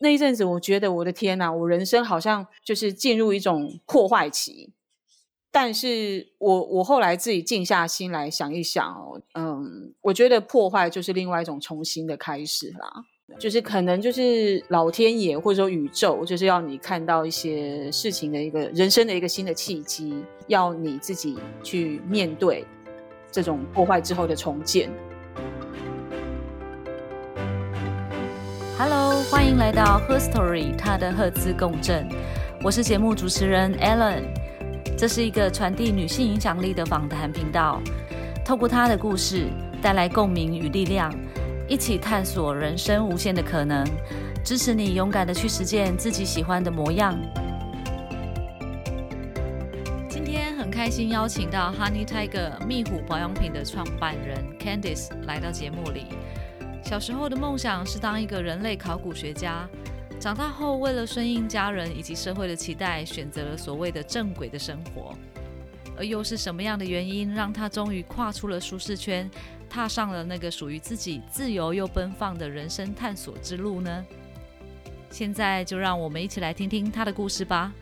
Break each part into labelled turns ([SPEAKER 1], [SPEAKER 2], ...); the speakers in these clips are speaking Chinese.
[SPEAKER 1] 那一阵子，我觉得我的天呐，我人生好像就是进入一种破坏期。但是我我后来自己静下心来想一想哦，嗯，我觉得破坏就是另外一种重新的开始啦。就是可能就是老天爷或者说宇宙，就是要你看到一些事情的一个人生的一个新的契机，要你自己去面对这种破坏之后的重建。
[SPEAKER 2] Hello，欢迎来到 Her Story，它的赫兹共振。我是节目主持人 Ellen，这是一个传递女性影响力的访谈频道，透过她的故事带来共鸣与力量。一起探索人生无限的可能，支持你勇敢的去实践自己喜欢的模样。今天很开心邀请到 Honey Tiger 蜜虎保养品的创办人 Candice 来到节目里。小时候的梦想是当一个人类考古学家，长大后为了顺应家人以及社会的期待，选择了所谓的正轨的生活。而又是什么样的原因，让他终于跨出了舒适圈？踏上了那个属于自己自由又奔放的人生探索之路呢？现在就让我们一起来听听他的故事吧。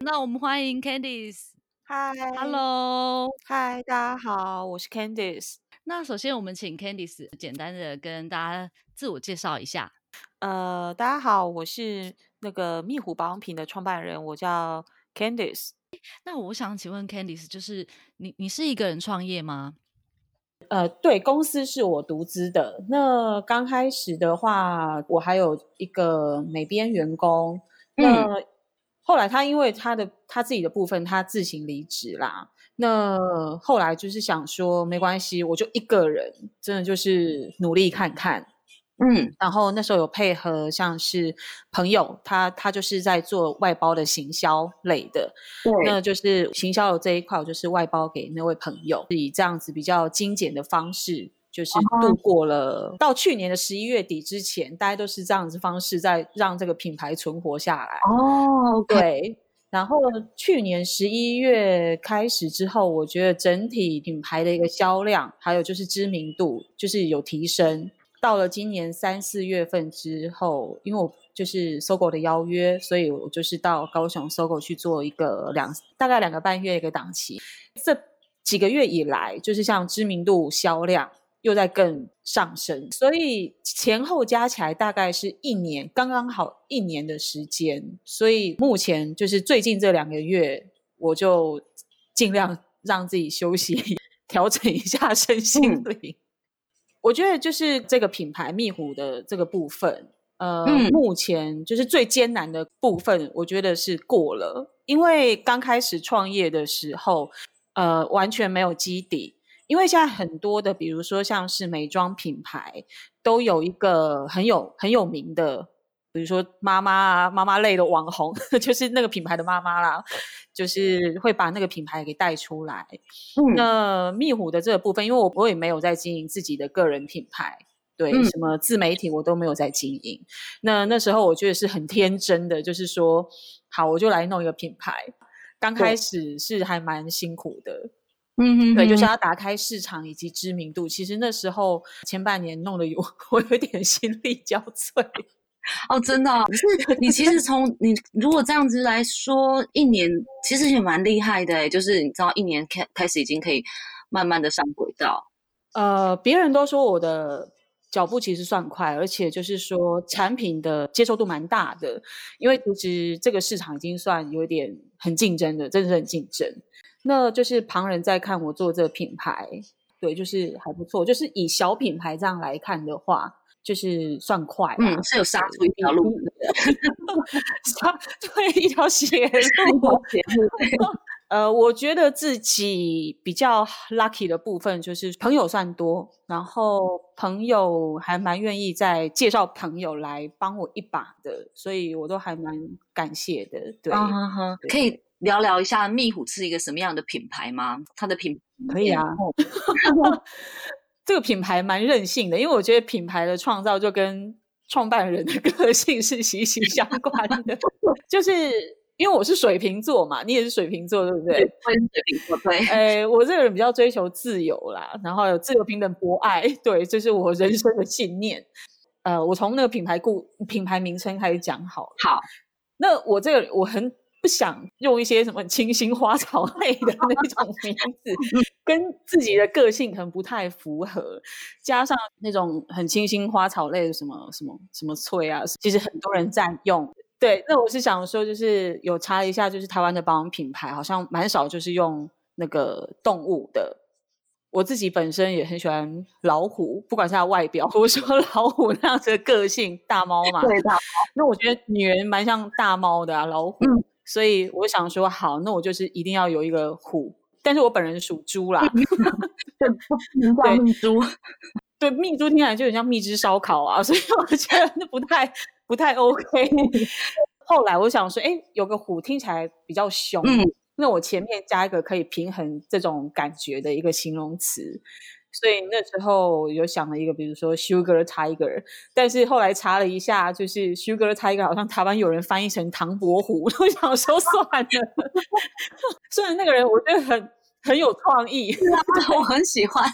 [SPEAKER 2] 那我们欢迎 Candice。
[SPEAKER 1] Hi，Hello，嗨，大家好，我是 Candice。
[SPEAKER 2] 那首先我们请 Candice 简单的跟大家自我介绍一下。
[SPEAKER 1] 呃，大家好，我是那个蜜虎保养品的创办人，我叫 Candice。
[SPEAKER 2] 那我想请问 Candice，就是你你是一个人创业吗？
[SPEAKER 1] 呃，对，公司是我独资的。那刚开始的话，我还有一个美编员工。那后来他因为他的他自己的部分，他自行离职啦。那后来就是想说，没关系，我就一个人，真的就是努力看看。嗯，然后那时候有配合，像是朋友，他他就是在做外包的行销类的，
[SPEAKER 3] 对，
[SPEAKER 1] 那就是行销的这一块，我就是外包给那位朋友，以这样子比较精简的方式，就是度过了到去年的十一月底之前，大家都是这样子方式在让这个品牌存活下来。
[SPEAKER 3] 哦，
[SPEAKER 1] 对，然后去年十一月开始之后，我觉得整体品牌的一个销量，还有就是知名度，就是有提升。到了今年三四月份之后，因为我就是搜狗的邀约，所以我就是到高雄搜狗去做一个两大概两个半月一个档期。这几个月以来，就是像知名度、销量又在更上升，所以前后加起来大概是一年，刚刚好一年的时间。所以目前就是最近这两个月，我就尽量让自己休息，调整一下身心灵。我觉得就是这个品牌蜜虎的这个部分，呃，目前就是最艰难的部分，我觉得是过了。因为刚开始创业的时候，呃，完全没有基底。因为现在很多的，比如说像是美妆品牌，都有一个很有很有名的。比如说妈妈啊，妈妈类的网红，就是那个品牌的妈妈啦，就是会把那个品牌给带出来。那蜜虎的这个部分，因为我我也没有在经营自己的个人品牌，对，什么自媒体我都没有在经营。那那时候我觉得是很天真的，就是说，好，我就来弄一个品牌。刚开始是还蛮辛苦的，嗯嗯，对，就是要打开市场以及知名度。其实那时候前半年弄得有我有点心力交瘁。
[SPEAKER 3] 哦，真的，可是你其实从你如果这样子来说，一年其实也蛮厉害的，就是你知道，一年开开始已经可以慢慢的上轨道。
[SPEAKER 1] 呃，别人都说我的脚步其实算快，而且就是说产品的接受度蛮大的，因为其实这个市场已经算有点很竞争的，真的是很竞争。那就是旁人在看我做这个品牌，对，就是还不错。就是以小品牌这样来看的话。就是算快，
[SPEAKER 3] 嗯，是有杀出一条路的，
[SPEAKER 1] 杀出一条血路。呃，我觉得自己比较 lucky 的部分就是朋友算多，然后朋友还蛮愿意再介绍朋友来帮我一把的，所以我都还蛮感谢的。对，
[SPEAKER 3] 可以聊聊一下蜜虎是一个什么样的品牌吗？它的品
[SPEAKER 1] 可以啊。这个品牌蛮任性的，因为我觉得品牌的创造就跟创办人的个性是息息相关的。就是因为我是水瓶座嘛，你也是水瓶座，对不对？
[SPEAKER 3] 我是水瓶座，对。
[SPEAKER 1] 哎，我这个人比较追求自由啦，然后有自由、平等、博爱，对，这是我人生的信念。呃，我从那个品牌故品牌名称开始讲好了。
[SPEAKER 3] 好，
[SPEAKER 1] 那我这个我很不想用一些什么清新花草类的那种名字，跟自己的个性可能不太符合。加上那种很清新花草类的什么什么什么翠啊，其实很多人在用。对，那我是想说，就是有查一下，就是台湾的保养品牌好像蛮少，就是用那个动物的。我自己本身也很喜欢老虎，不管是它外表，或者说老虎那样子的个性，大猫嘛。
[SPEAKER 3] 对的。
[SPEAKER 1] 那我觉得女人蛮像大猫的啊，老虎。
[SPEAKER 3] 嗯。
[SPEAKER 1] 所以我想说，好，那我就是一定要有一个虎。但是我本人属猪啦。
[SPEAKER 3] 对，命猪。
[SPEAKER 1] 对，蜜猪听起来就很像蜜汁烧烤啊，所以我觉得那不太不太 OK。后来我想说，哎，有个虎听起来比较凶。嗯。那我前面加一个可以平衡这种感觉的一个形容词，所以那时候有想了一个，比如说 Sugar Tiger，但是后来查了一下，就是 Sugar Tiger 好像台湾有人翻译成唐伯虎，我想说算了。虽然那个人我觉得很很有创意，
[SPEAKER 3] 我很喜欢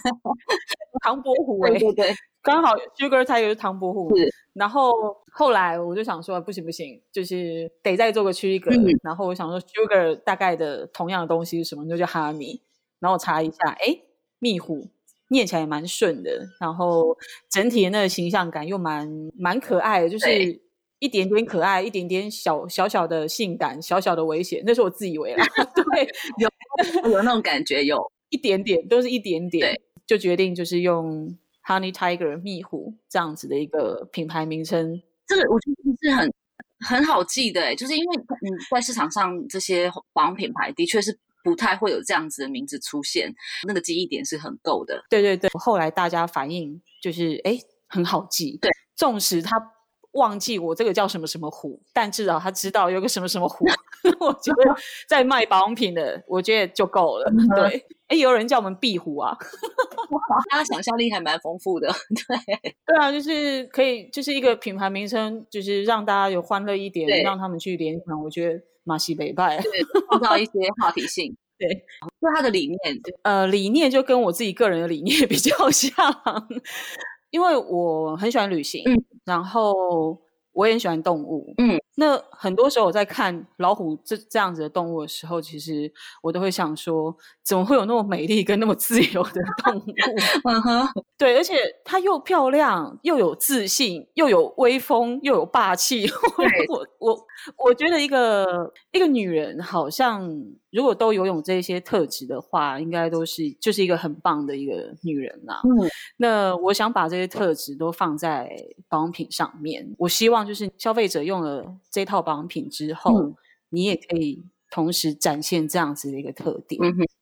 [SPEAKER 1] 唐伯虎，哎，
[SPEAKER 3] 对对。
[SPEAKER 1] 刚好 Sugar 他也是唐伯虎，然后后来我就想说不行不行，就是得再做个区隔。然后我想说 Sugar 大概的同样的东西是什么？就叫 Honey。然后我查一下，哎，蜜虎念起来也蛮顺的，然后整体的那个形象感又蛮蛮可爱的，就是一点点可爱，一点点小小小的性感，小小的危险，那是我自以为啦。对，
[SPEAKER 3] 有有那种感觉，有
[SPEAKER 1] 一点点，都是一点点，就决定就是用。Honey Tiger 蜜虎这样子的一个品牌名称，
[SPEAKER 3] 这个我觉得是很很好记的，就是因为你在市场上这些保养品牌的确是不太会有这样子的名字出现，那个记忆点是很够的。
[SPEAKER 1] 对对对，后来大家反应就是哎很好记，
[SPEAKER 3] 对，
[SPEAKER 1] 纵使他忘记我这个叫什么什么虎，但至少他知道有个什么什么虎，我觉得在卖保养品的，我觉得就够了。对，哎，有人叫我们壁虎啊。
[SPEAKER 3] 大家想象力还蛮丰富的，对
[SPEAKER 1] 对啊，就是可以，就是一个品牌名称，就是让大家有欢乐一点，让他们去联想。我觉得马西北派
[SPEAKER 3] 创造一些话题性，
[SPEAKER 1] 对，
[SPEAKER 3] 就他的理念，
[SPEAKER 1] 呃，理念就跟我自己个人的理念比较像，因为我很喜欢旅行，嗯，然后我也很喜欢动物，嗯。那很多时候我在看老虎这这样子的动物的时候，其实我都会想说，怎么会有那么美丽跟那么自由的动物？嗯哼，对，而且它又漂亮，又有自信，又有威风，又有霸气。我我我觉得一个一个女人，好像如果都拥有这些特质的话，应该都是就是一个很棒的一个女人啦。嗯，那我想把这些特质都放在保养品上面。我希望就是消费者用了。这套保养品之后，你也可以同时展现这样子的一个特点，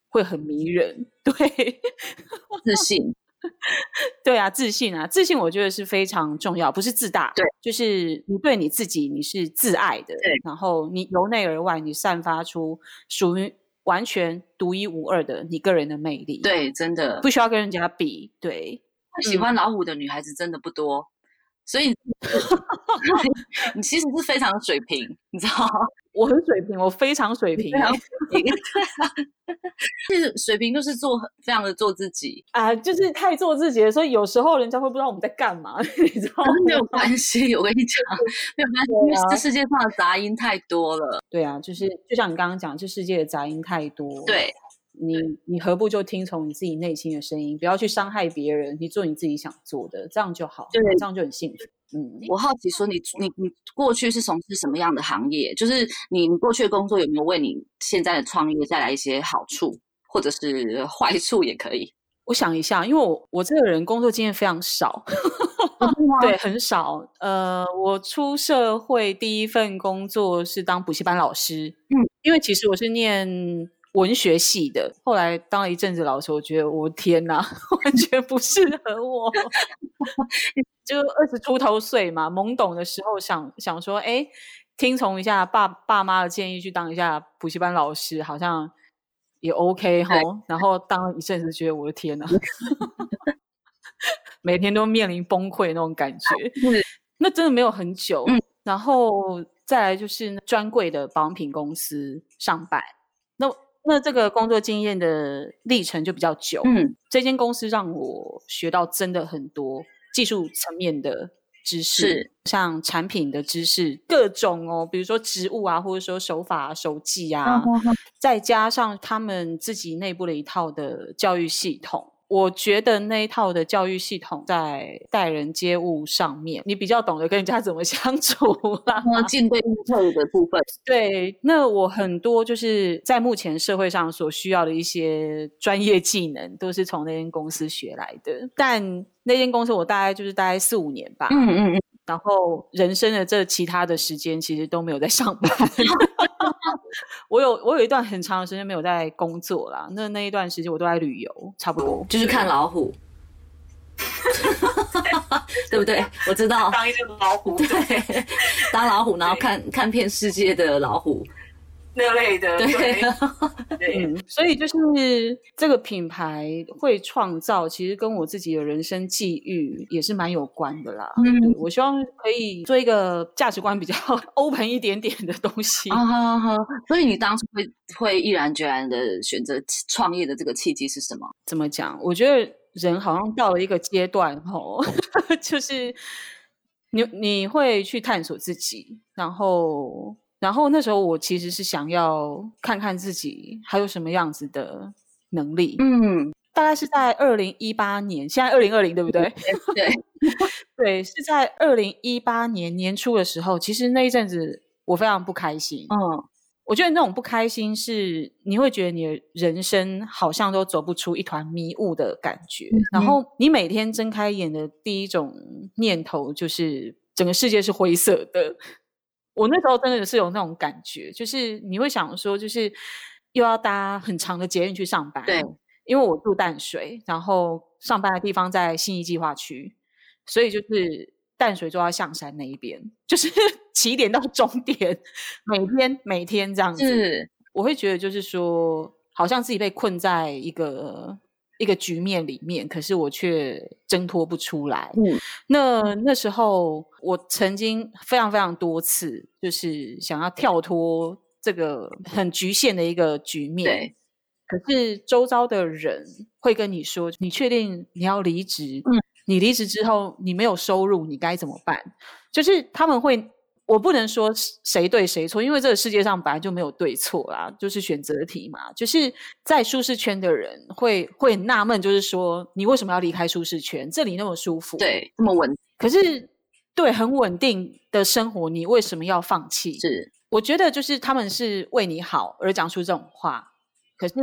[SPEAKER 1] 会很迷人。对，
[SPEAKER 3] 自信，
[SPEAKER 1] 对啊，自信啊，自信，我觉得是非常重要，不是自大，
[SPEAKER 3] 对，
[SPEAKER 1] 就是你对你自己你是自爱的，
[SPEAKER 3] 对，
[SPEAKER 1] 然后你由内而外，你散发出属于完全独一无二的你个人的魅力，
[SPEAKER 3] 对，真的。
[SPEAKER 1] 不需要跟人家比，对，
[SPEAKER 3] 喜欢老虎的女孩子真的不多。所以，你其实是非常的水平，你知道吗？
[SPEAKER 1] 我很水平，我非常水平。
[SPEAKER 3] 其实水平就是做非常的做自己
[SPEAKER 1] 啊，就是太做自己了，所以有时候人家会不知道我们在干嘛，你知道吗？
[SPEAKER 3] 没有关系，我跟你讲，没有关系，因为这世界上的杂音太多了。
[SPEAKER 1] 对啊，就是就像你刚刚讲，这世界的杂音太多。
[SPEAKER 3] 对。
[SPEAKER 1] 你你何不就听从你自己内心的声音，不要去伤害别人，你做你自己想做的，这样就好，
[SPEAKER 3] 对，
[SPEAKER 1] 这样就很幸福。
[SPEAKER 3] 嗯，我好奇说，你你你过去是从事什么样的行业？就是你你过去的工作有没有为你现在的创业带来一些好处，或者是坏处也可以？
[SPEAKER 1] 我想一下，因为我我这个人工作经验非常少，对，很少。呃，我出社会第一份工作是当补习班老师，嗯，因为其实我是念。文学系的，后来当了一阵子老师，我觉得我天哪，完全不适合我。就二十出头岁嘛，懵懂的时候想想说，哎，听从一下爸爸妈的建议去当一下补习班老师，好像也 OK 哈。然后当了一阵子，觉得我的天哪，每天都面临崩溃那种感觉。那真的没有很久。然后再来就是专柜的保养品公司上班，那。那这个工作经验的历程就比较久，嗯，这间公司让我学到真的很多技术层面的知识，像产品的知识，各种哦，比如说植物啊，或者说手法、手技啊，再加上他们自己内部的一套的教育系统。我觉得那一套的教育系统在待人接物上面，你比较懂得跟人家怎么相处啦，
[SPEAKER 3] 进对的部分。
[SPEAKER 1] 对，那我很多就是在目前社会上所需要的一些专业技能，都是从那间公司学来的。但那间公司我大概就是大概四五年吧，嗯嗯嗯，然后人生的这其他的时间其实都没有在上班。我有我有一段很长的时间没有在工作啦，那那一段时间我都在旅游，差不多
[SPEAKER 3] 就是看老虎，对不对？我知道
[SPEAKER 1] 当一只老虎，
[SPEAKER 3] 对，当老虎，然后看看遍世界的老虎。
[SPEAKER 1] 那类的，对，对，所以就是这个品牌会创造，其实跟我自己的人生际遇也是蛮有关的啦。嗯，我希望可以做一个价值观比较 open 一点点的东西。
[SPEAKER 3] 啊所以你当初会会毅然决然的选择创业的这个契机是什么？
[SPEAKER 1] 怎么讲？我觉得人好像到了一个阶段，吼，就是你你会去探索自己，然后。然后那时候我其实是想要看看自己还有什么样子的能力，嗯，大概是在二零一八年，现在二零二零对不对？
[SPEAKER 3] 对，
[SPEAKER 1] 对，是在二零一八年年初的时候，其实那一阵子我非常不开心，嗯，我觉得那种不开心是你会觉得你的人生好像都走不出一团迷雾的感觉，然后你每天睁开眼的第一种念头就是整个世界是灰色的。我那时候真的是有那种感觉，就是你会想说，就是又要搭很长的捷运去上班。
[SPEAKER 3] 对，
[SPEAKER 1] 因为我住淡水，然后上班的地方在信义计划区，所以就是淡水就要象山那一边，就是 起点到终点，每天每天这样子，我会觉得就是说，好像自己被困在一个。一个局面里面，可是我却挣脱不出来。嗯，那那时候我曾经非常非常多次，就是想要跳脱这个很局限的一个局面。
[SPEAKER 3] 对，
[SPEAKER 1] 可是周遭的人会跟你说：“你确定你要离职？嗯，你离职之后你没有收入，你该怎么办？”就是他们会。我不能说谁对谁错，因为这个世界上本来就没有对错啦，就是选择题嘛。就是在舒适圈的人会会纳闷，就是说你为什么要离开舒适圈？这里那么舒服，
[SPEAKER 3] 对，那么稳，
[SPEAKER 1] 可是对很稳定的生活，你为什么要放弃？
[SPEAKER 3] 是，
[SPEAKER 1] 我觉得就是他们是为你好而讲出这种话，可是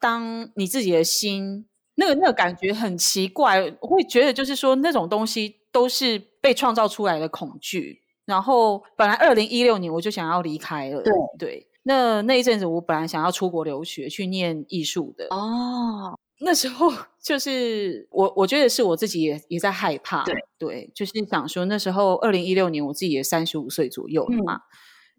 [SPEAKER 1] 当你自己的心那个那个感觉很奇怪，我会觉得就是说那种东西都是被创造出来的恐惧。然后本来二零一六年我就想要离开了，
[SPEAKER 3] 对
[SPEAKER 1] 对。那那一阵子我本来想要出国留学去念艺术的哦。那时候就是我我觉得是我自己也也在害怕，
[SPEAKER 3] 对
[SPEAKER 1] 对，就是想说那时候二零一六年我自己也三十五岁左右了嘛。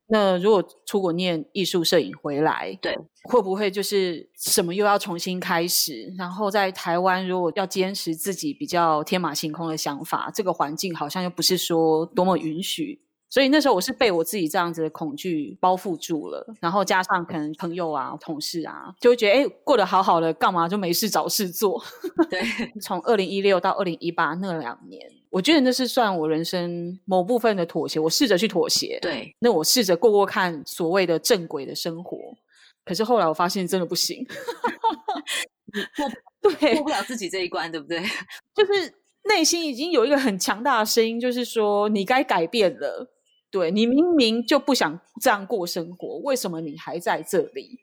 [SPEAKER 1] 那如果出国念艺术摄影回来，
[SPEAKER 3] 对，
[SPEAKER 1] 会不会就是什么又要重新开始？然后在台湾如果要坚持自己比较天马行空的想法，这个环境好像又不是说多么允许。所以那时候我是被我自己这样子的恐惧包覆住了，然后加上可能朋友啊、同事啊，就会觉得哎，过得好好的，干嘛就没事找事做？
[SPEAKER 3] 对，
[SPEAKER 1] 从二零一六到二零一八那两年，我觉得那是算我人生某部分的妥协。我试着去妥协，
[SPEAKER 3] 对，
[SPEAKER 1] 那我试着过过看所谓的正轨的生活，可是后来我发现真的不行，
[SPEAKER 3] 过对过不了自己这一关，对不对？
[SPEAKER 1] 就是内心已经有一个很强大的声音，就是说你该改变了。对你明明就不想这样过生活，为什么你还在这里？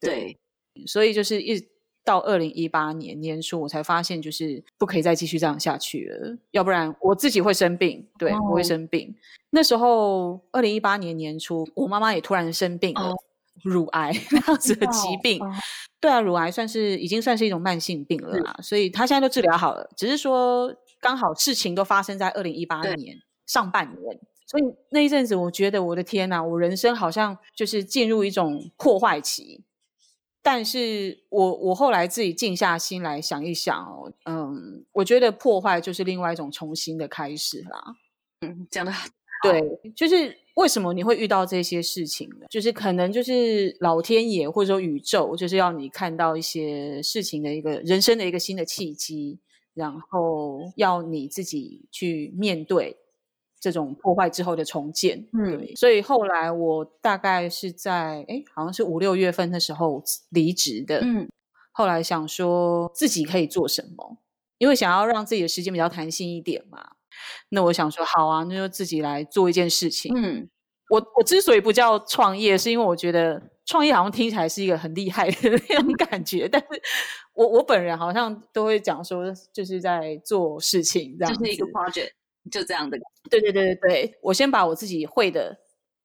[SPEAKER 3] 对，
[SPEAKER 1] 所以就是一到二零一八年年初，我才发现就是不可以再继续这样下去了，要不然我自己会生病。对，我会生病。那时候二零一八年年初，我妈妈也突然生病了，乳癌 那样子的疾病。对啊，乳癌算是已经算是一种慢性病了啦，所以她现在都治疗好了，只是说刚好事情都发生在二零一八年上半年。所以那一阵子，我觉得我的天呐，我人生好像就是进入一种破坏期。但是我我后来自己静下心来想一想哦，嗯，我觉得破坏就是另外一种重新的开始啦。
[SPEAKER 3] 嗯，讲的
[SPEAKER 1] 对，就是为什么你会遇到这些事情呢？就是可能就是老天爷或者说宇宙，就是要你看到一些事情的一个人生的一个新的契机，然后要你自己去面对。这种破坏之后的重建。
[SPEAKER 3] 嗯
[SPEAKER 1] 对，所以后来我大概是在哎，好像是五六月份的时候离职的。
[SPEAKER 3] 嗯
[SPEAKER 1] 后来想说自己可以做什么，因为想要让自己的时间比较弹性一点嘛。那我想说，好啊，那就自己来做一件事情。
[SPEAKER 3] 嗯
[SPEAKER 1] 我我之所以不叫创业，是因为我觉得创业好像听起来是一个很厉害的那种感觉，但是我我本人好像都会讲说，就是在做事情这样子。
[SPEAKER 3] 就是一个 project，就这样的。
[SPEAKER 1] 对对对对对，我先把我自己会的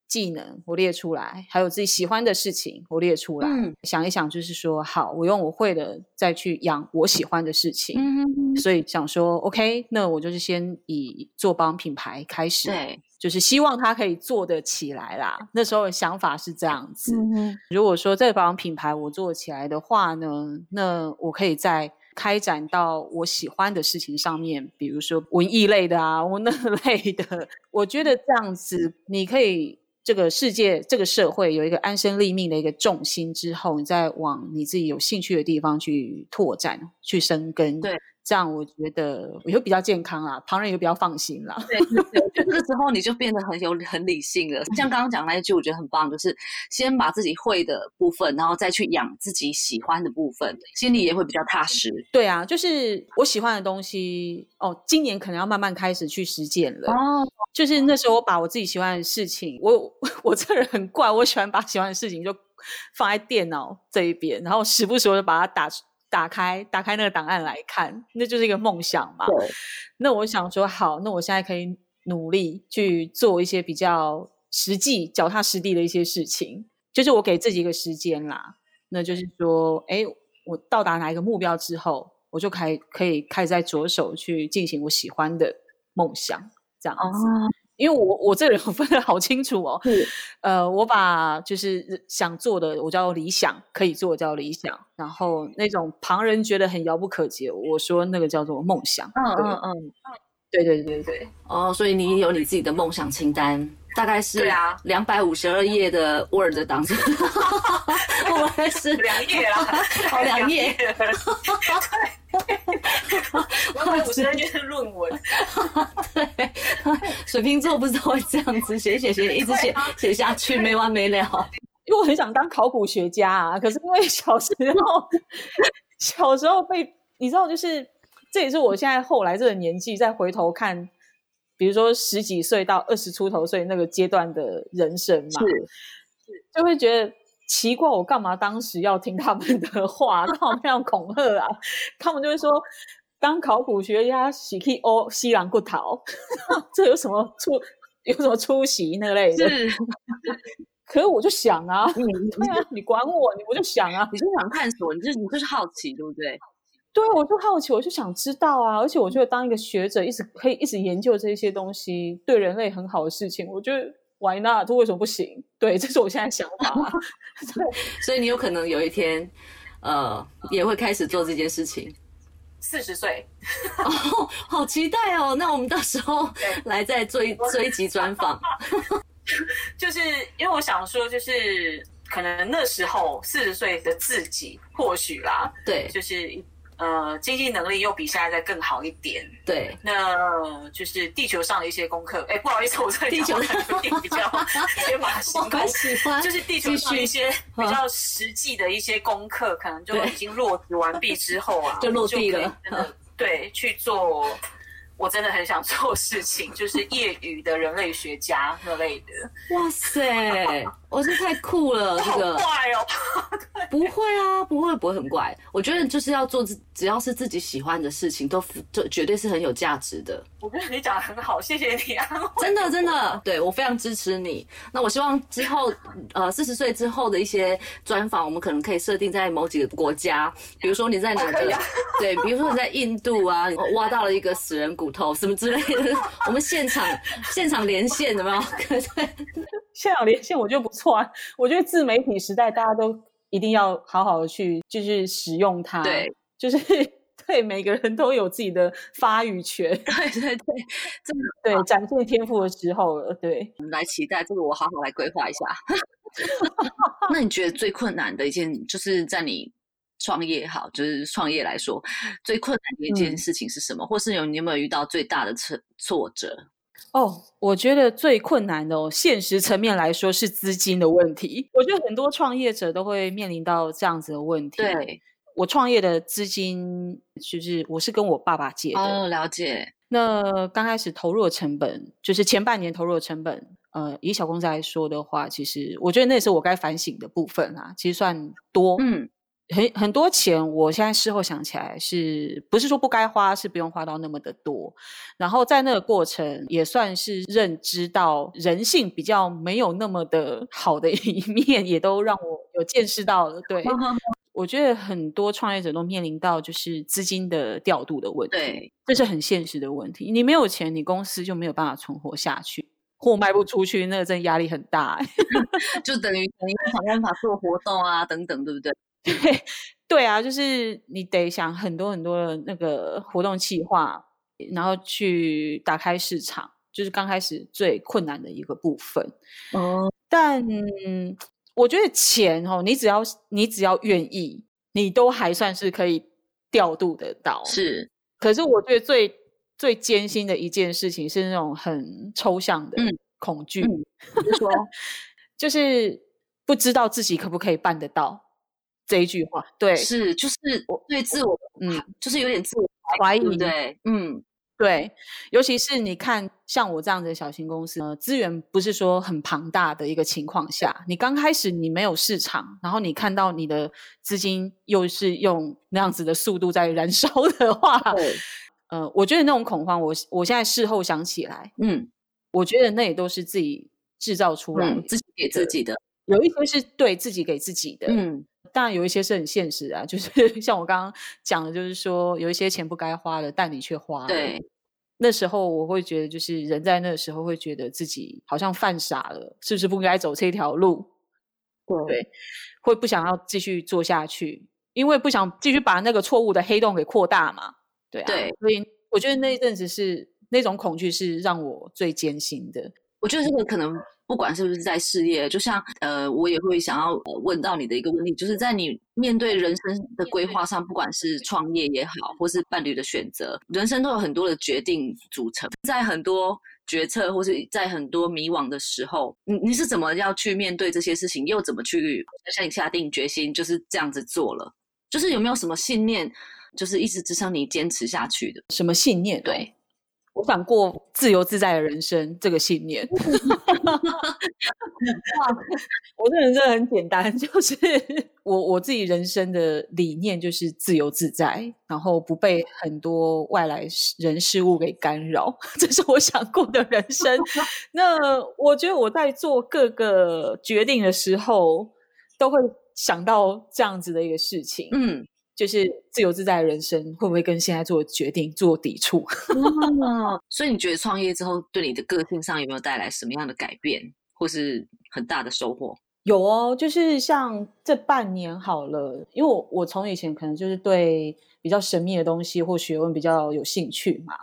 [SPEAKER 1] 技能我列出来，还有自己喜欢的事情我列出来，
[SPEAKER 3] 嗯
[SPEAKER 1] 想一想，就是说，好，我用我会的再去养我喜欢的事情。
[SPEAKER 3] 嗯，
[SPEAKER 1] 所以想说，OK，那我就是先以做帮品牌开始，
[SPEAKER 3] 对，
[SPEAKER 1] 就是希望他可以做得起来啦。那时候的想法是这样子。
[SPEAKER 3] 嗯
[SPEAKER 1] 如果说这个保养品牌我做起来的话呢，那我可以再开展到我喜欢的事情上面，比如说文艺类的啊，我那 类的。我觉得这样子，你可以这个世界、这个社会有一个安身立命的一个重心之后，你再往你自己有兴趣的地方去拓展、去生根。
[SPEAKER 3] 对。
[SPEAKER 1] 这样我觉得也会比较健康啦，旁人也比较放心啦。
[SPEAKER 3] 对对对，这个 时候你就变得很有很理性了。像刚刚讲那一句，我觉得很棒，就是先把自己会的部分，然后再去养自己喜欢的部分，心里也会比较踏实。
[SPEAKER 1] 对啊，就是我喜欢的东西哦，今年可能要慢慢开始去实践了。
[SPEAKER 3] 哦，
[SPEAKER 1] 就是那时候我把我自己喜欢的事情，我 我这人很怪，我喜欢把喜欢的事情就放在电脑这一边，然后时不时我就把它打打开，打开那个档案来看，那就是一个梦想嘛。
[SPEAKER 3] 对，
[SPEAKER 1] 那我想说，好，那我现在可以努力去做一些比较实际、脚踏实地的一些事情，就是我给自己一个时间啦。那就是说，哎，我到达哪一个目标之后，我就开可以开始在着手去进行我喜欢的梦想，这样子。
[SPEAKER 3] 哦，
[SPEAKER 1] 因为我我这个人我 分得好清楚哦，
[SPEAKER 3] 是，
[SPEAKER 1] 呃，我把就是想做的我叫理想，可以做的叫理想，然后那种旁人觉得很遥不可及，我说那个叫做梦想。对。
[SPEAKER 3] 嗯嗯嗯，
[SPEAKER 1] 对对对对，
[SPEAKER 3] 哦，所以你有你自己的梦想清单，大概是
[SPEAKER 1] 对啊。
[SPEAKER 3] 两百五十二页的 Word 档子，我还是
[SPEAKER 1] 两页啦，
[SPEAKER 3] 好两页，
[SPEAKER 1] 两百五十二页是论文，
[SPEAKER 3] 对，水瓶座不是都会这样子写写写，一直写写下去没完没了。
[SPEAKER 1] 因为我很想当考古学家啊，可是因为小时候 小时候被你知道，就是这也是我现在后来这个年纪再回头看，比如说十几岁到二十出头岁那个阶段的人生嘛，就会觉得奇怪，我干嘛当时要听他们的话，干嘛那样恐吓啊？他们就会说。当考古学家，喜去欧西兰不逃，这有什么出有什么出席那类的？
[SPEAKER 3] 是，
[SPEAKER 1] 可是我就想啊，
[SPEAKER 3] 嗯，
[SPEAKER 1] 对啊，你管我，你我就想啊，
[SPEAKER 3] 你就想探索，你就你就是好奇，对不对？
[SPEAKER 1] 对，我就好奇，我就想知道啊，而且我觉得当一个学者，一直可以一直研究这些东西，对人类很好的事情，我觉得 why not？这为什么不行？对，这是我现在想法、对。
[SPEAKER 3] 所以你有可能有一天，呃，也会开始做这件事情。
[SPEAKER 1] 四十岁，
[SPEAKER 3] 哦，好期待哦！那我们到时候来再做一做一集专访。
[SPEAKER 1] 就是因为我想说，就是可能那时候四十岁的自己，或许啦，
[SPEAKER 3] 对
[SPEAKER 1] 就是呃，经济能力又比现在再更好一点。
[SPEAKER 3] 对，
[SPEAKER 1] 那就是地球上的一些功课。哎，不好意思，我这里
[SPEAKER 3] 地球
[SPEAKER 1] 讲有点比较天马行空
[SPEAKER 3] 我。喜欢，
[SPEAKER 1] 就是地球上一些比较实际的一些功课，可能就已经落实完毕之后啊，
[SPEAKER 3] 就落地了
[SPEAKER 1] 对，去做我真的很想做事情，就是业余的人类学家那类的。
[SPEAKER 3] 哇塞，我是太酷了，这个
[SPEAKER 1] 好怪哦！
[SPEAKER 3] 不会啊，不会不会很怪。我觉得就是要做自，只要是自己喜欢的事情，都就绝对是很有价值的。
[SPEAKER 1] 我觉得你讲的很好，谢谢你啊。
[SPEAKER 3] 真的真的，对我非常支持你。那我希望之后，呃，四十岁之后的一些专访，我们可能可以设定在某几个国家，比如说你在哪个，对，比如说你在印度啊，挖到了一个死人骨头什么之类的，我们现场现场连线，有没有？对
[SPEAKER 1] 现场连线我觉得不错啊，我觉得自媒体时代大家都一定要好好的去就是使用它，
[SPEAKER 3] 对，
[SPEAKER 1] 就是 对每个人都有自己的发语权，
[SPEAKER 3] 对对对，真的，
[SPEAKER 1] 对，展现天赋的时候了，对。
[SPEAKER 3] 我们来期待这个，我好好来规划一下。那你觉得最困难的一件，就是在你创业好，就是创业来说，最困难的一件
[SPEAKER 1] 嗯
[SPEAKER 3] 事情是什么？或是有你有没有遇到最大的挫挫折？
[SPEAKER 1] 哦，我觉得最困难的哦，现实层面来说是资金的问题。我觉得很多创业者都会面临到这样子的问题。
[SPEAKER 3] 对，
[SPEAKER 1] 我创业的资金就是我是跟我爸爸借的。
[SPEAKER 3] 哦，了解。
[SPEAKER 1] 那刚开始投入的成本，就是前半年投入的成本，呃，以小公司来说的话，其实我觉得那是我该反省的部分啊，其实算多。
[SPEAKER 3] 嗯，
[SPEAKER 1] 很很多钱，我现在事后想起来，是不是说不该花，是不用花到那么的多。然后在那个过程，也算是认知到人性比较没有那么的好的一面，也都让我有见识到了。对，我觉得很多创业者都面临到就是资金的调度的问题，
[SPEAKER 3] 对，
[SPEAKER 1] 这是很现实的问题。你没有钱，你公司就没有办法存活下去，货卖不出去，那个真压力很大。
[SPEAKER 3] 就等于等于想办法做活动啊，等等，对不对？
[SPEAKER 1] 对，对啊，就是你得想很多很多的那个活动计划，然后去打开市场，就是刚开始最困难的一个部分。
[SPEAKER 3] 哦，
[SPEAKER 1] 但我觉得钱哦，你只要你只要愿意，你都还算是可以调度得到。
[SPEAKER 3] 是，
[SPEAKER 1] 可是我觉得最最艰辛的一件事情是那种很抽象的恐惧，
[SPEAKER 3] 比如说，
[SPEAKER 1] 就是不知道自己可不可以办得到这一句话。对，
[SPEAKER 3] 是，就是我对自我，嗯，就是有点自我
[SPEAKER 1] 怀疑，
[SPEAKER 3] 对，嗯。
[SPEAKER 1] 对，尤其是你看像我这样的小型公司，呃，资源不是说很庞大的一个情况下，你刚开始你没有市场，然后你看到你的资金又是用那样子的速度在燃烧的话，呃，我觉得那种恐慌，我我现在事后想起来，
[SPEAKER 3] 嗯，
[SPEAKER 1] 我觉得那也都是自己制造出来，
[SPEAKER 3] 自己给自己的，
[SPEAKER 1] 有一些是对自己给自己的，
[SPEAKER 3] 嗯。
[SPEAKER 1] 当然有一些是很现实啊，就是 像我刚刚讲的，就是说有一些钱不该花的，但你却花了。
[SPEAKER 3] 对，
[SPEAKER 1] 那时候我会觉得，就是人在那时候会觉得自己好像犯傻了，是不是不应该走这条路？对，会不想要继续做下去，因为不想继续把那个错误的黑洞给扩大嘛。对啊，对所以我觉得那一阵子是那种恐惧是让我最艰辛的。
[SPEAKER 3] 我觉得这个可能。不管是不是在事业，就像呃，我也会想要问到你的一个问题，就是在你面对人生的规划上，不管是创业也好，或是伴侣的选择，人生都有很多的决定组成，在很多决策或是在很多迷惘的时候，你你是怎么要去面对这些事情，又怎么去像你下定决心就是这样子做了？就是有没有什么信念，就是一直支撑你坚持下去的？
[SPEAKER 1] 什么信念？
[SPEAKER 3] 对。
[SPEAKER 1] 我想过自由自在的人生，这个信念。我这人真的很简单，就是我我自己人生的理念就是自由自在，然后不被很多外来人事物给干扰，这是我想过的人生。那我觉得我在做各个决定的时候，都会想到这样子的一个事情。
[SPEAKER 3] 嗯。
[SPEAKER 1] 就是自由自在的人生，会不会跟现在做决定做抵触？
[SPEAKER 3] 所以你觉得创业之后对你的个性上有没有带来什么样的改变，或是很大的收获？
[SPEAKER 1] 有哦，就是像这半年好了，因为我我从以前可能就是对比较神秘的东西或学问比较有兴趣嘛。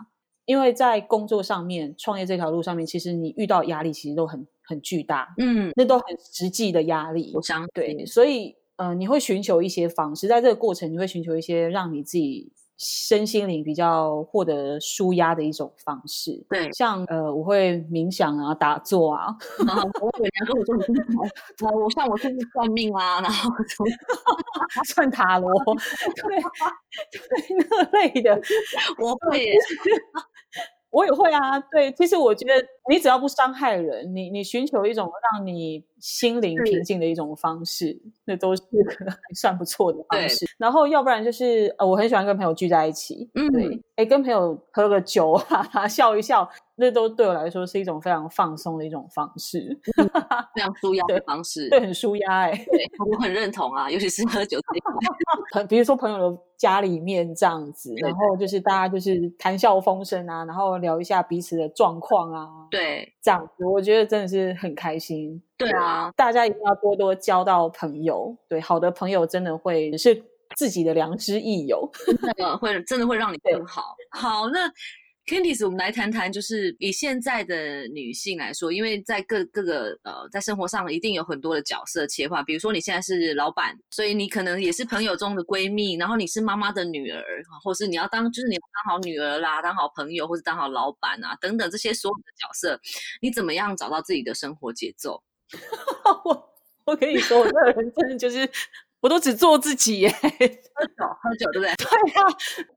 [SPEAKER 1] 因为在工作上面，创业这条路上面，其实你遇到压力其实都很很巨大，
[SPEAKER 3] 嗯，
[SPEAKER 1] 那都很实际的压力。
[SPEAKER 3] 我相
[SPEAKER 1] 对，所以。嗯，你会寻求一些方式，在这个过程，你会寻求一些让你自己身心灵比较获得舒压的一种方式。
[SPEAKER 3] 对，
[SPEAKER 1] 像呃，我会冥想啊，打坐啊。
[SPEAKER 3] 我每年跟我说你是我像我是算命啊，然后
[SPEAKER 1] 算塔罗，对对那类的，
[SPEAKER 3] 我会。
[SPEAKER 1] 我也会啊，对，其实我觉得你只要不伤害人，你你寻求一种让你心灵平静的一种方式，那都是还算不错的方式。然后要不然就是呃，我很喜欢跟朋友聚在一起，
[SPEAKER 3] 嗯，
[SPEAKER 1] 对，哎，跟朋友喝个酒啊，笑一笑。那都对我来说是一种非常放松的一种方式，
[SPEAKER 3] 非常舒压的方式，
[SPEAKER 1] 对，很舒压哎，
[SPEAKER 3] 对，我很认同啊，尤其是喝酒这一块，
[SPEAKER 1] 朋，比如说朋友的家里面这样子，然后就是大家就是谈笑风生啊，然后聊一下彼此的状况啊，
[SPEAKER 3] 对，
[SPEAKER 1] 这样子，我觉得真的是很开心，
[SPEAKER 3] 对啊，
[SPEAKER 1] 大家一定要多多交到朋友，对，好的朋友真的会是自己的良师益友，
[SPEAKER 3] 真的会真的会让你更好，好那。Candice，我们来谈谈，就是以现在的女性来说，因为在各各个呃，在生活上一定有很多的角色切换。比如说你现在是老板，所以你可能也是朋友中的闺蜜，然后你是妈妈的女儿，或是你要当就是你要当好女儿啦，当好朋友，或是当好老板啊等等这些所有的角色，你怎么样找到自己的生活节奏？
[SPEAKER 1] 我我跟你说，我这个人真的就是，我都只做自己耶。
[SPEAKER 3] 喝酒，喝酒，对不对？
[SPEAKER 1] 对啊，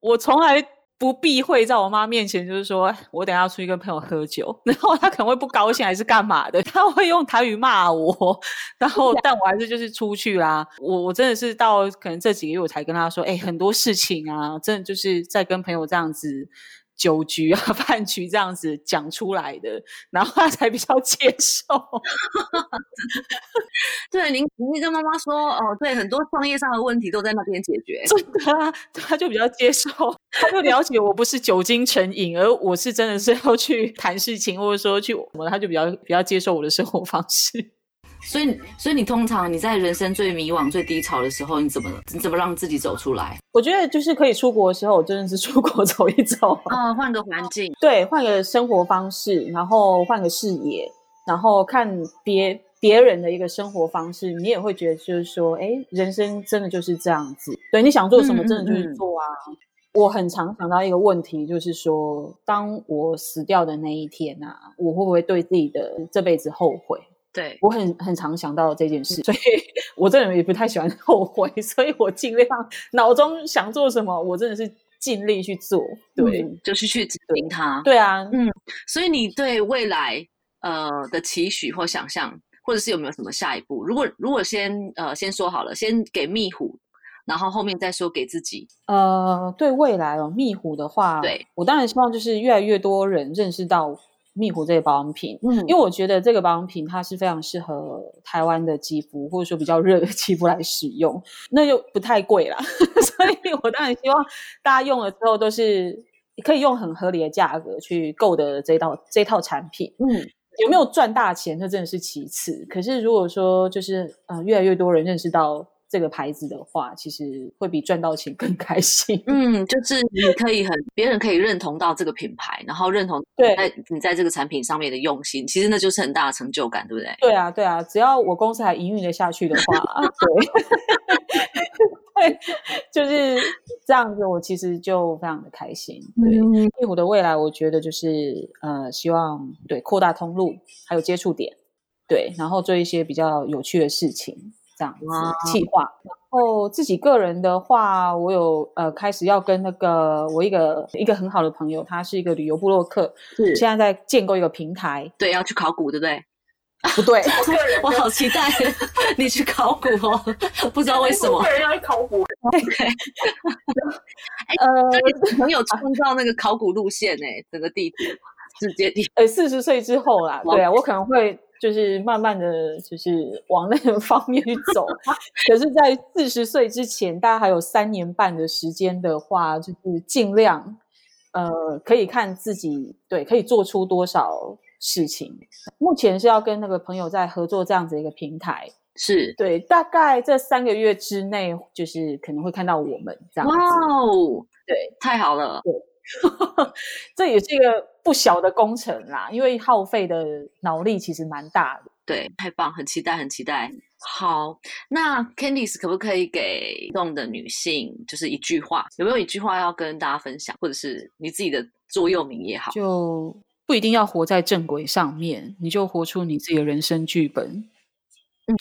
[SPEAKER 1] 我从来不避讳在我妈面前，就是说我等下要出去跟朋友喝酒，然后她可能会不高兴还是干嘛的，她会用台语骂我，然后但我还是就是出去啦。我我真的是到可能这几个月我才跟她说，哎、很多事情啊，真的就是在跟朋友这样子。酒局啊、饭局这样子讲出来的，然后他才比较接受。
[SPEAKER 3] 对，您您跟妈妈说哦，对，很多创业上的问题都在那边解决。
[SPEAKER 1] 真的啊，他就比较接受，他就了解我不是酒精成瘾，而我是真的是要去谈事情，或者说去什么，他就比较比较接受我的生活方式。
[SPEAKER 3] 所以，所以你通常你在人生最迷惘、最低潮的时候，你怎么你怎么让自己走出来？
[SPEAKER 1] 我觉得就是可以出国的时候，我真的是出国走一走，
[SPEAKER 3] 啊、换个环境，
[SPEAKER 1] 对，换个生活方式，然后换个视野，然后看别别人的一个生活方式，你也会觉得就是说，哎，人生真的就是这样子。对，你想做什么，
[SPEAKER 3] 嗯
[SPEAKER 1] 真的就
[SPEAKER 3] 嗯嗯
[SPEAKER 1] 去做啊。我很常想到一个问题，就是说，当我死掉的那一天啊，我会不会对自己的这辈子后悔？
[SPEAKER 3] 对，
[SPEAKER 1] 我很很常想到这件事，所以 我这人也不太喜欢后悔，所以我尽量脑中想做什么，我真的是尽力去做。对，
[SPEAKER 3] 嗯就是去执行它。
[SPEAKER 1] 对啊，嗯
[SPEAKER 3] 所以你对未来呃的期许或想象，或者是有没有什么下一步？如果如果先呃先说好了，先给蜜虎，然后后面再说给自己。
[SPEAKER 1] 呃，对未来哦，蜜虎的话，
[SPEAKER 3] 对
[SPEAKER 1] 我当然希望就是越来越多人认识到蜜虎这个保养品，
[SPEAKER 3] 嗯
[SPEAKER 1] 因为我觉得这个保养品它是非常适合台湾的肌肤，或者说比较热的肌肤来使用，那又不太贵啦，所以我当然希望大家用了之后都是可以用很合理的价格去购得这套这套产品。
[SPEAKER 3] 嗯，
[SPEAKER 1] 有没有赚大钱，这真的是其次。可是如果说就是呃越来越多人认识到这个牌子的话，其实会比赚到钱更开心。
[SPEAKER 3] 嗯，就是你可以很别人可以认同到这个品牌，然后认同
[SPEAKER 1] 对
[SPEAKER 3] 在你在这个产品上面的用心，其实那就是很大的成就感，对不对？
[SPEAKER 1] 对啊，对啊，只要我公司还营运的下去的话，对，对，就是这样子，我其实就非常的开心。对，
[SPEAKER 3] 嗯
[SPEAKER 1] 壁虎的未来，我觉得就是呃，希望对扩大通路，还有接触点，对，然后做一些比较有趣的事情，这样子计划。然后自己个人的话，我有呃开始要跟那个我一个一个很好的朋友，他是一个旅游部落客，
[SPEAKER 3] 是
[SPEAKER 1] 现在在建构一个平台，
[SPEAKER 3] 对，要去考古，对不对？
[SPEAKER 1] 不对，
[SPEAKER 3] 我好期待 你去考古哦，不知道为什么。
[SPEAKER 1] 个人要去考古。
[SPEAKER 3] 呃，
[SPEAKER 1] 呃
[SPEAKER 3] 朋友创造那个考古路线呢、整个地图世界地。
[SPEAKER 1] 呃，四十岁之后啦，
[SPEAKER 3] 哇
[SPEAKER 1] 对啊，我可能会就是慢慢的就是往那个 方面去走。可是，在四十岁之前，大家还有三年半的时间的话，就是尽量呃，可以看自己对可以做出多少事情。目前是要跟那个朋友在合作这样子一个平台，
[SPEAKER 3] 是，
[SPEAKER 1] 对，大概这三个月之内，就是可能会看到我们这样
[SPEAKER 3] 哇。哦，
[SPEAKER 1] 对，
[SPEAKER 3] 太好了，对
[SPEAKER 1] 这也是一个不小的工程啦，因为耗费的脑力其实蛮大的。
[SPEAKER 3] 对，太棒，很期待，很期待。好，那 Candice 可不可以给动的女性，就是一句话，有没有一句话要跟大家分享，或者是你自己的座右铭也好？
[SPEAKER 1] 就不一定要活在正轨上面，你就活出你自己的人生剧本。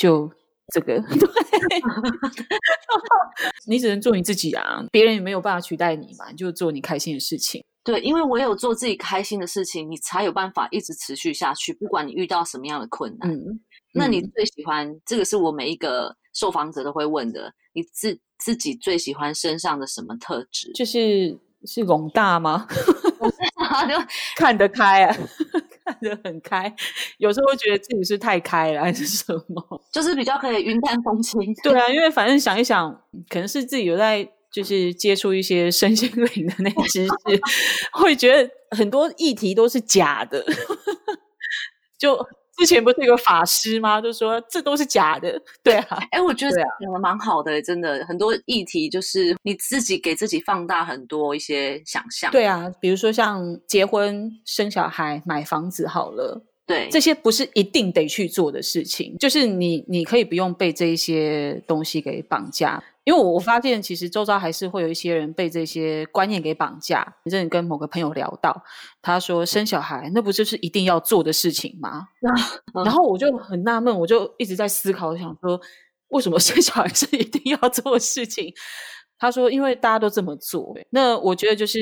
[SPEAKER 1] 就这个，对，你只能做你自己啊，别人也没有办法取代你嘛，你就做你开心的事情。
[SPEAKER 3] 对，因为唯有做自己开心的事情，你才有办法一直持续下去，不管你遇到什么样的困难。
[SPEAKER 1] 嗯，
[SPEAKER 3] 那你
[SPEAKER 1] 嗯
[SPEAKER 3] 最喜欢这个是我每一个受访者都会问的，你自自己最喜欢身上的什么特质？
[SPEAKER 1] 就是是龙大吗？
[SPEAKER 3] 就
[SPEAKER 1] 看得开啊，看得很开，有时候会觉得自己是太开了还是什么？
[SPEAKER 3] 就是比较可以云淡风轻。
[SPEAKER 1] 对啊，因为反正想一想，可能是自己有在就是接触一些身心灵的那些知识，会觉得很多议题都是假的，就之前不是有个法师吗？就说这都是假的。对啊，
[SPEAKER 3] 哎，我觉得讲的蛮好的，真的很多议题就是你自己给自己放大很多一些想象。
[SPEAKER 1] 对啊，比如说像结婚、生小孩、买房子，好了。
[SPEAKER 3] 对，
[SPEAKER 1] 这些不是一定得去做的事情，就是你你可以不用被这一些东西给绑架。因为我我发现，其实周遭还是会有一些人被这些观念给绑架。前阵子跟某个朋友聊到，他说生小孩那不就是一定要做的事情吗？
[SPEAKER 3] 嗯
[SPEAKER 1] 然后我就很纳闷，我就一直在思考，想说为什么生小孩是一定要做的事情？他说：“因为大家都这么做。那我觉得就是，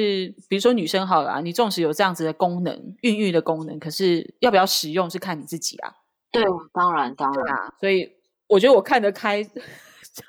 [SPEAKER 1] 比如说女生好了啊，你纵使有这样子的功能，孕育的功能，可是要不要使用是看你自己啊。
[SPEAKER 3] 对，当然当然，
[SPEAKER 1] 啊，所以我觉得我看得开，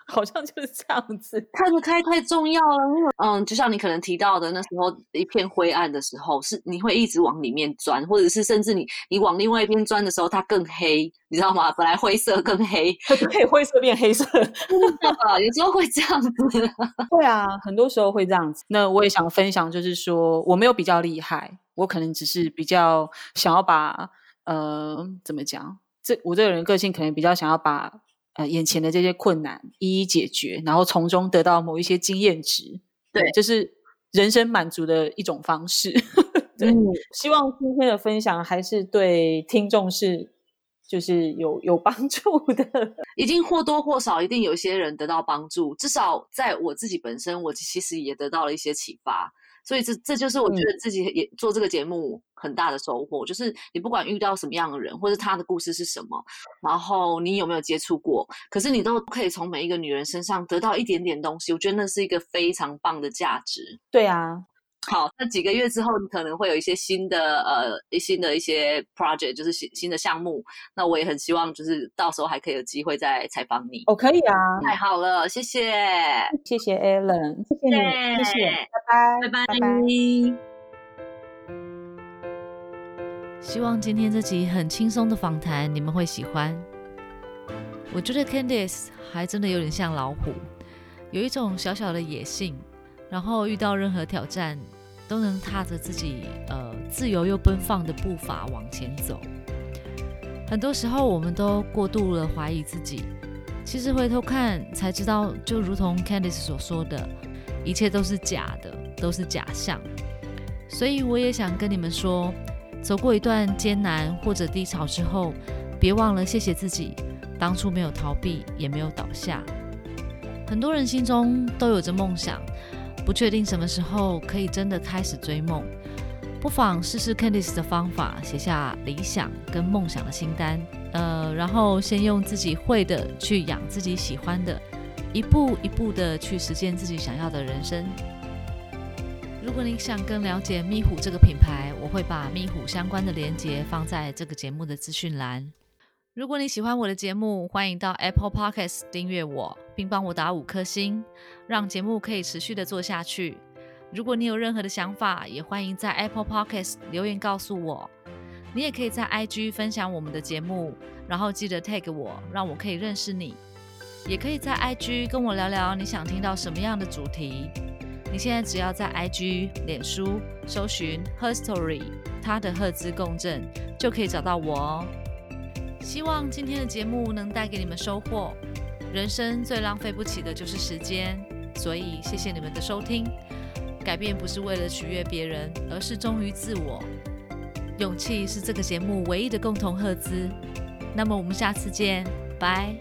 [SPEAKER 1] 好像就是这样子。
[SPEAKER 3] 看得开太重要了。因为嗯，就像你可能提到的，那时候一片灰暗的时候，是你会一直往里面钻，或者是甚至你你往另外一边钻的时候，它更黑，你知道吗？本来灰色更黑，
[SPEAKER 1] 对，灰色变黑色。
[SPEAKER 3] 啊，有时候会这样子。
[SPEAKER 1] 会啊，很多时候会这样子。那我也想分享，就是说我没有比较厉害，我可能只是比较想要把呃怎么讲，这我这个人个性可能比较想要把呃眼前的这些困难一一解决，然后从中得到某一些经验值。
[SPEAKER 3] 对
[SPEAKER 1] 这是人生满足的一种方式。对，
[SPEAKER 3] 嗯
[SPEAKER 1] 希望今天的分享还是对听众是就是有有帮助的。
[SPEAKER 3] 一定或多或少一定有一些人得到帮助，至少在我自己本身，我其实也得到了一些启发。所以这这就是我觉得自己也做这个节目很大的收获，就是你不管遇到什么样的人，或者他的故事是什么，然后你有没有接触过，可是你都可以从每一个女人身上得到一点点东西，我觉得那是一个非常棒的价值。
[SPEAKER 1] 对啊，
[SPEAKER 3] 好，那几个月之后，你可能会有一些新的呃新的一些 project，就是新新的项目。那我也很希望，就是到时候还可以有机会再采访你。
[SPEAKER 1] 哦，可以啊，
[SPEAKER 3] 太好了，谢谢，
[SPEAKER 1] 谢谢 Alan，谢谢你，谢谢，拜拜，
[SPEAKER 3] 拜拜。
[SPEAKER 1] 拜拜。
[SPEAKER 2] 希望今天这集很轻松的访谈你们会喜欢。我觉得 Candice 还真的有点像老虎，有一种小小的野性，然后遇到任何挑战都能踏着自己呃自由又奔放的步伐往前走。很多时候我们都过度了怀疑自己，其实回头看才知道，就如同 Candice 所说的，一切都是假的，都是假象。所以我也想跟你们说，走过一段艰难或者低潮之后，别忘了谢谢自己，当初没有逃避，也没有倒下。很多人心中都有着梦想，不确定什么时候可以真的开始追梦。不妨试试 Candice 的方法，写下理想跟梦想的清单，呃，然后先用自己会的去养自己喜欢的，一步一步的去实现自己想要的人生。如果你想更了解蜜虎这个品牌，我会把蜜虎相关的链接放在这个节目的资讯栏。如果你喜欢我的节目，欢迎到 Apple Podcast 订阅我，并帮我打五颗星，让节目可以持续的做下去。如果你有任何的想法，也欢迎在 Apple Podcast 留言告诉我。你也可以在 IG 分享我们的节目，然后记得 tag 我，让我可以认识你。也可以在 IG 跟我聊聊你想听到什么样的主题。你现在只要在 IG、脸书搜寻 Her Story，她的赫兹共振，就可以找到我哦。希望今天的节目能带给你们收获。人生最浪费不起的就是时间，所以谢谢你们的收听。改变不是为了取悦别人，而是忠于自我。勇气是这个节目唯一的共同赫兹。那么我们下次见，拜。